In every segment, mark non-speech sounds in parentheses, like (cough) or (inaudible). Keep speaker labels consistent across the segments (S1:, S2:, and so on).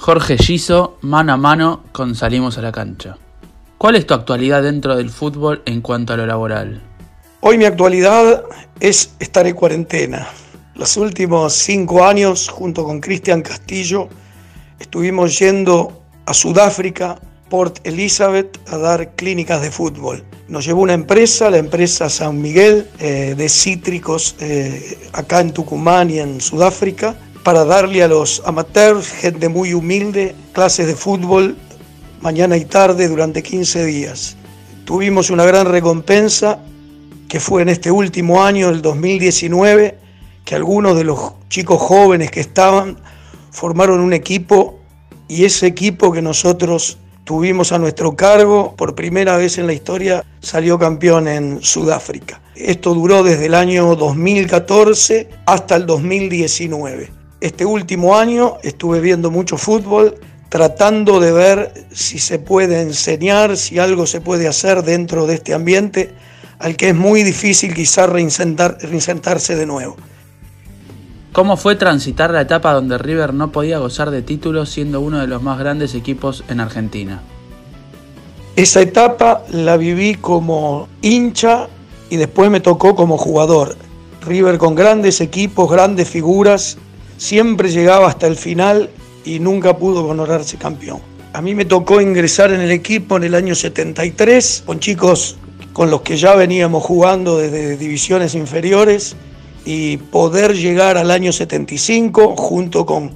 S1: Jorge Giso, mano a mano con Salimos a la cancha. ¿Cuál es tu actualidad dentro del fútbol en cuanto a lo laboral?
S2: Hoy mi actualidad es estar en cuarentena. Los últimos cinco años, junto con Cristian Castillo, estuvimos yendo a Sudáfrica, Port Elizabeth, a dar clínicas de fútbol. Nos llevó una empresa, la empresa San Miguel, eh, de cítricos, eh, acá en Tucumán y en Sudáfrica, para darle a los amateurs, gente muy humilde, clases de fútbol mañana y tarde durante 15 días. Tuvimos una gran recompensa que fue en este último año, el 2019, que algunos de los chicos jóvenes que estaban formaron un equipo y ese equipo que nosotros tuvimos a nuestro cargo por primera vez en la historia salió campeón en Sudáfrica. Esto duró desde el año 2014 hasta el 2019. Este último año estuve viendo mucho fútbol, tratando de ver si se puede enseñar, si algo se puede hacer dentro de este ambiente al que es muy difícil quizás reinsentarse de nuevo.
S1: ¿Cómo fue transitar la etapa donde River no podía gozar de títulos siendo uno de los más grandes equipos en Argentina?
S2: Esa etapa la viví como hincha y después me tocó como jugador. River con grandes equipos, grandes figuras, siempre llegaba hasta el final y nunca pudo honorarse campeón. A mí me tocó ingresar en el equipo en el año 73 con chicos con los que ya veníamos jugando desde divisiones inferiores y poder llegar al año 75 junto con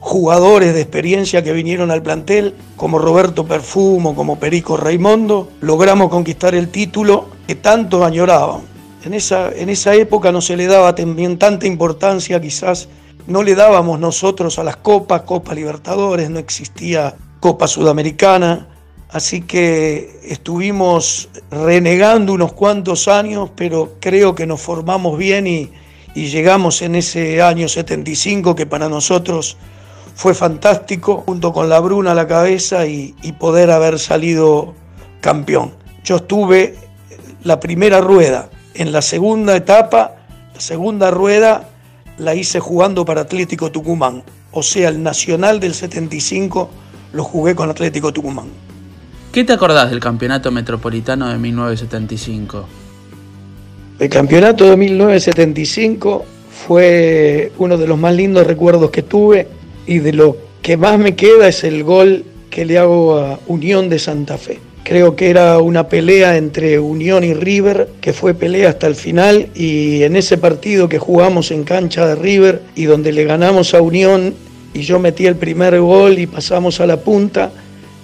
S2: jugadores de experiencia que vinieron al plantel, como Roberto Perfumo, como Perico Raimondo, logramos conquistar el título que tanto añoraban. En esa, en esa época no se le daba también tanta importancia quizás no le dábamos nosotros a las copas, Copa Libertadores, no existía Copa Sudamericana, así que estuvimos renegando unos cuantos años, pero creo que nos formamos bien y, llegamos en ese año 75 que para nosotros fue fantástico, junto con la Bruna a la cabeza y, y poder haber salido campeón. Yo estuve la primera rueda, en la segunda etapa, la segunda rueda la hice jugando para Atlético Tucumán. O sea, el Nacional del 75 lo jugué con Atlético Tucumán.
S1: ¿Qué te acordás del Campeonato Metropolitano de 1975?
S2: El Campeonato de 1975 fue uno de los más lindos recuerdos que tuve y de lo que más me queda es el gol que le hago a Unión de Santa Fe. Creo que era una pelea entre Unión y River, que fue pelea hasta el final, y en ese partido que jugamos en cancha de River y donde le ganamos a Unión y yo metí el primer gol y pasamos a la punta,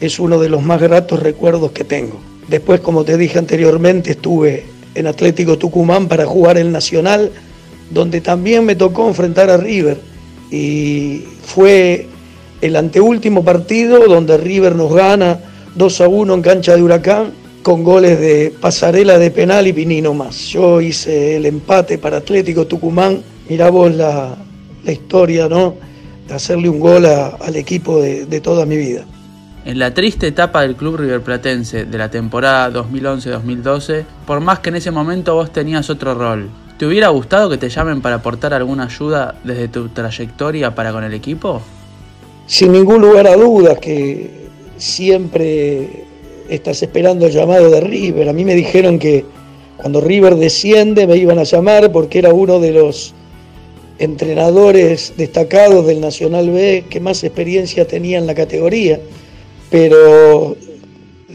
S2: es uno de los más gratos recuerdos que tengo. Después, como te dije anteriormente, estuve en Atlético Tucumán para jugar el Nacional, donde también me tocó enfrentar a River. Y fue el anteúltimo partido donde River nos gana 2 a 1 en cancha de Huracán, con goles de Pasarela de penal y Pinino más. Yo hice el empate para Atlético Tucumán. Mirá vos la, historia, ¿no? De hacerle un gol al equipo de, de toda mi vida.
S1: En la triste etapa del club riverplatense de la temporada 2011-2012, por más que en ese momento vos tenías otro rol, ¿te hubiera gustado que te llamen para aportar alguna ayuda desde tu trayectoria para con el equipo?
S2: Sin ningún lugar a dudas que siempre estás esperando el llamado de River. A mí me dijeron que cuando River desciende me iban a llamar porque era uno de los entrenadores destacados del Nacional B que más experiencia tenía en la categoría, pero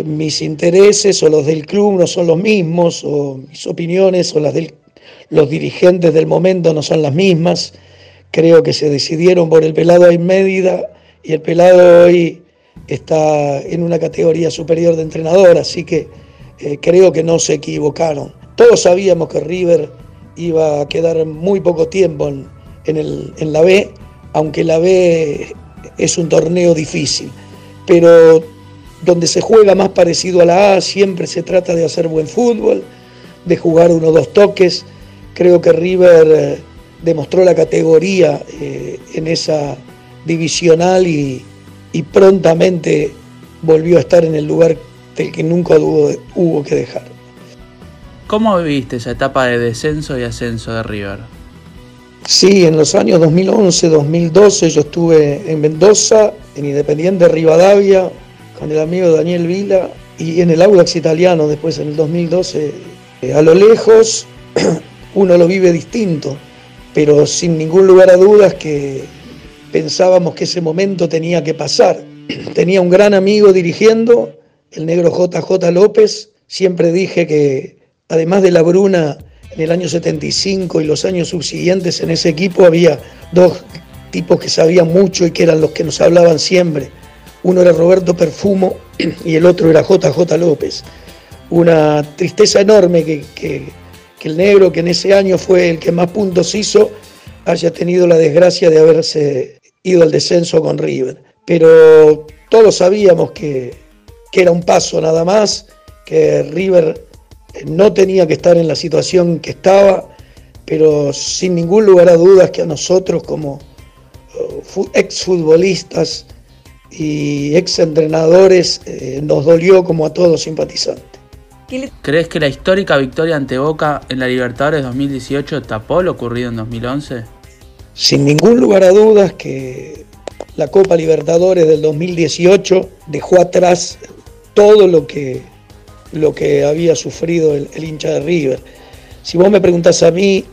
S2: mis intereses o los del club no son los mismos, o mis opiniones o las de los dirigentes del momento no son las mismas. Creo que se decidieron por el pelado en Mérida y el pelado hoy está en una categoría superior de entrenador, así que eh, creo que no se equivocaron. Todos sabíamos que River iba a quedar muy poco tiempo en, en la B, aunque la B es un torneo difícil, pero donde se juega más parecido a la A, siempre se trata de hacer buen fútbol, de jugar uno o dos toques. Creo que River eh, demostró la categoría eh, en esa divisional y, y prontamente volvió a estar en el lugar del que nunca hubo, que dejar.
S1: ¿Cómo viviste esa etapa de descenso y ascenso de River?
S2: Sí, en los años 2011, 2012 yo estuve en Mendoza, en Independiente Rivadavia, con el amigo Daniel Vila, y en el Audax italiano después en el 2012. Eh, a lo lejos (clears throat) uno lo vive distinto, pero sin ningún lugar a dudas que pensábamos que ese momento tenía que pasar. (clears throat) Tenía un gran amigo dirigiendo, el negro JJ López, siempre dije que además de la Bruna en el año 75 y los años subsiguientes en ese equipo había dos tipos que sabían mucho y que eran los que nos hablaban siempre. Uno era Roberto Perfumo (clears throat) y el otro era JJ López. Una tristeza enorme que, que, el negro, que en ese año fue el que más puntos hizo, haya tenido la desgracia de haberse ido al descenso con River. Pero todos sabíamos que, que era un paso nada más, que River no tenía que estar en la situación que estaba, pero sin ningún lugar a dudas que a nosotros como uh, exfutbolistas y exentrenadores eh, nos dolió como a todos simpatizantes.
S1: ¿Crees que la histórica victoria ante Boca en la Libertadores 2018 tapó lo ocurrido en 2011?
S2: Sin ningún lugar a dudas que la Copa Libertadores del 2018 dejó atrás todo lo que lo que había sufrido el, hincha de River. Si vos me preguntás a mí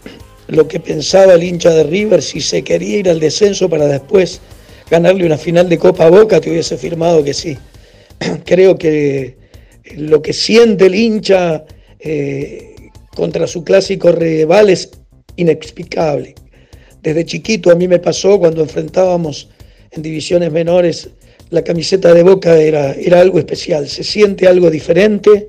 S2: lo que pensaba el hincha de River, si se quería ir al descenso para después ganarle una final de Copa Boca, te hubiese firmado que sí. (clears throat) Creo que lo que siente el hincha eh, contra su clásico rival es inexplicable. Desde chiquito a mí me pasó cuando enfrentábamos en divisiones menores la camiseta de Boca era, era algo especial, se siente algo diferente,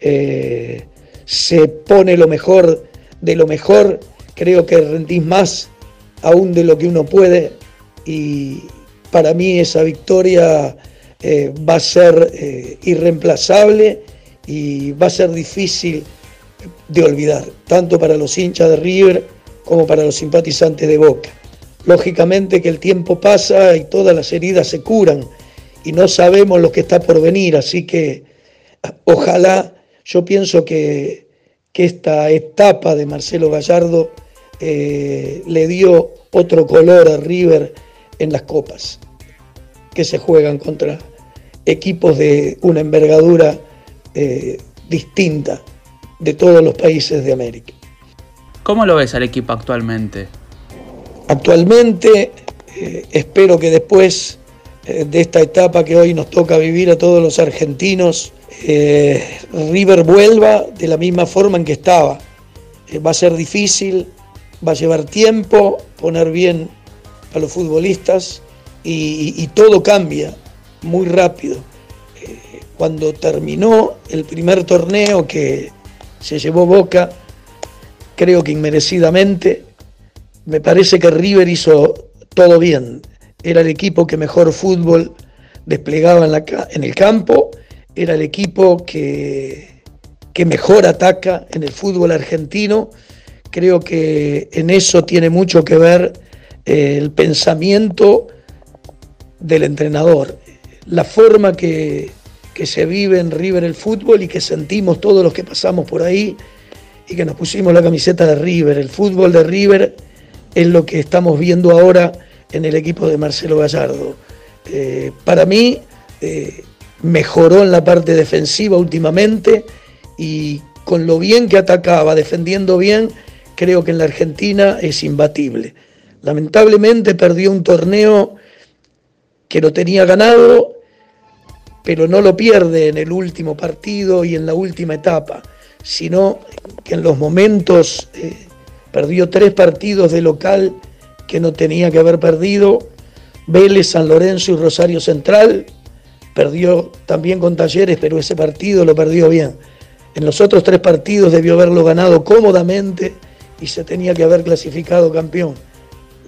S2: eh, se pone lo mejor de lo mejor, creo que rendís más aún de lo que uno puede y para mí esa victoria eh, va a ser eh, irreemplazable y va a ser difícil de olvidar, tanto para los hinchas de River como para los simpatizantes de Boca. Lógicamente que el tiempo pasa y todas las heridas se curan, y no sabemos lo que está por venir, así que ojalá, yo pienso que, esta etapa de Marcelo Gallardo eh, le dio otro color a River en las copas, que se juegan contra equipos de una envergadura eh, distinta de todos los países de América.
S1: ¿Cómo lo ves al equipo actualmente?
S2: Actualmente eh, espero que después eh, de esta etapa que hoy nos toca vivir a todos los argentinos, eh, River vuelva de la misma forma en que estaba. Va a ser difícil, va a llevar tiempo poner bien a los futbolistas y, todo cambia muy rápido. cuando terminó el primer torneo que se llevó Boca, creo que inmerecidamente, me parece que River hizo todo bien era el equipo que mejor fútbol desplegaba en, el campo, era el equipo que, que mejor ataca en el fútbol argentino. Creo que en eso tiene mucho que ver eh, el pensamiento del entrenador, la forma que se vive en River el fútbol y que sentimos todos los que pasamos por ahí y que nos pusimos la camiseta de River. El fútbol de River es lo que estamos viendo ahora en el equipo de Marcelo Gallardo. Eh, para mí eh, mejoró en la parte defensiva últimamente y con lo bien que atacaba, defendiendo bien, creo que en la Argentina es imbatible. Lamentablemente perdió un torneo que lo tenía ganado, pero no lo pierde en el último partido y en la última etapa, sino que en los momentos eh, perdió tres partidos de local que no tenía que haber perdido. Vélez, San Lorenzo y Rosario Central. Perdió también con Talleres, pero ese partido lo perdió bien. En los otros tres partidos debió haberlo ganado cómodamente y se tenía que haber clasificado campeón.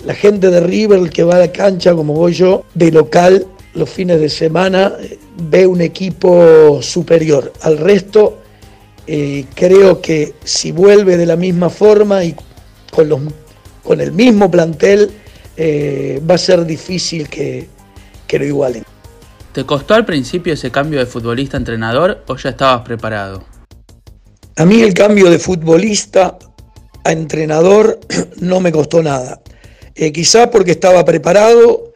S2: La gente de River, que va a la cancha como voy yo, de local los fines de semana, eh, ve un equipo superior. Al resto, eh, creo que si vuelve de la misma forma y con los con el mismo plantel, eh, va a ser difícil que, que lo igualen.
S1: ¿Te costó al principio ese cambio de futbolista a entrenador o ya estabas preparado?
S2: A mí el cambio de futbolista a entrenador (clears throat) no me costó nada. Eh, quizá porque estaba preparado,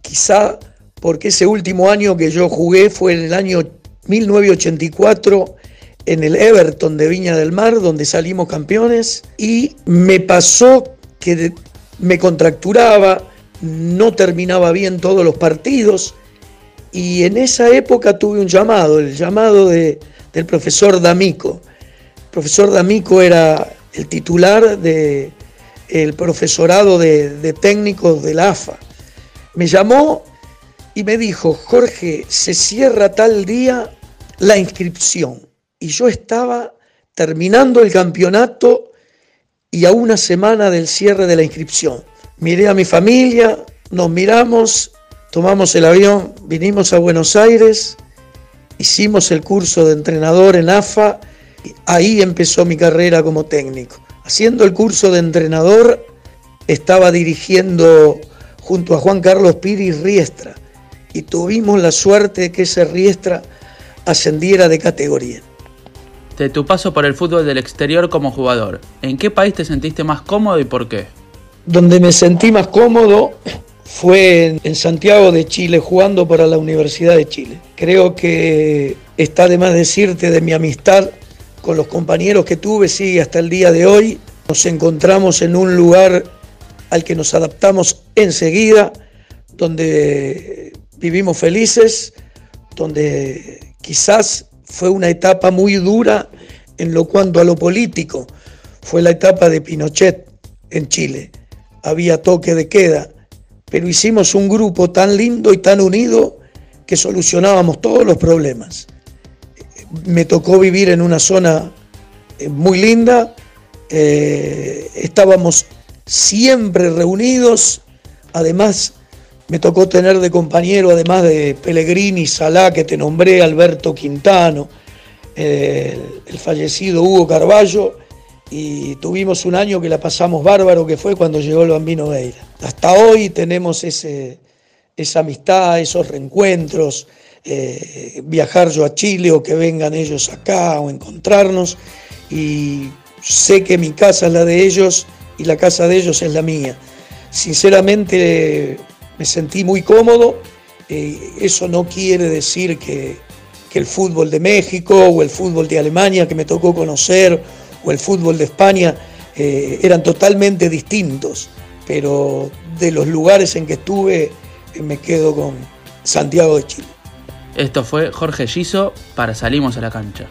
S2: quizá porque ese último año que yo jugué fue en el año 1984 en el Everton de Viña del Mar, donde salimos campeones, y me pasó que me contracturaba, no terminaba bien todos los partidos, y en esa época tuve un llamado, el llamado de, del profesor D'Amico. El profesor D'Amico era el titular del el profesorado de, de técnicos del AFA. Me llamó y me dijo, Jorge, se cierra tal día la inscripción. Y yo estaba terminando el campeonato y a una semana del cierre de la inscripción. Miré a mi familia, nos miramos, tomamos el avión, vinimos a Buenos Aires, hicimos el curso de entrenador en AFA, y ahí empezó mi carrera como técnico. Haciendo el curso de entrenador, estaba dirigiendo junto a Juan Carlos Piri Riestra y tuvimos la suerte de que ese Riestra ascendiera de categoría.
S1: De tu paso por el fútbol del exterior como jugador, ¿en qué país te sentiste más cómodo y por qué?
S2: Donde me sentí más cómodo fue en Santiago de Chile jugando para la Universidad de Chile. Creo que está de más decirte de mi amistad con los compañeros que tuve, sigue hasta el día de hoy. Nos encontramos en un lugar al que nos adaptamos enseguida, donde vivimos felices, donde quizás fue una etapa muy dura en lo cuanto a lo político. Fue la etapa de Pinochet en Chile. Había toque de queda, pero hicimos un grupo tan lindo y tan unido que solucionábamos todos los problemas. Me tocó vivir en una zona eh, muy linda, eh, estábamos siempre reunidos, además me tocó tener de compañero, además de Pellegrini, Salá, que te nombré, Alberto Quintano, el, fallecido Hugo Carballo, y tuvimos un año que la pasamos bárbaro, que fue cuando llegó el Bambino Veira. Hasta hoy tenemos esa amistad, esos reencuentros, eh, viajar yo a Chile o que vengan ellos acá o encontrarnos, y sé que mi casa es la de ellos y la casa de ellos es la mía. Sinceramente me sentí muy cómodo. Eh, eso no quiere decir que, el fútbol de México o el fútbol de Alemania que me tocó conocer o el fútbol de España eh, eran totalmente distintos, pero de los lugares en que estuve eh, me quedo con Santiago de Chile.
S1: Esto fue Jorge Giso para Salimos a la Cancha.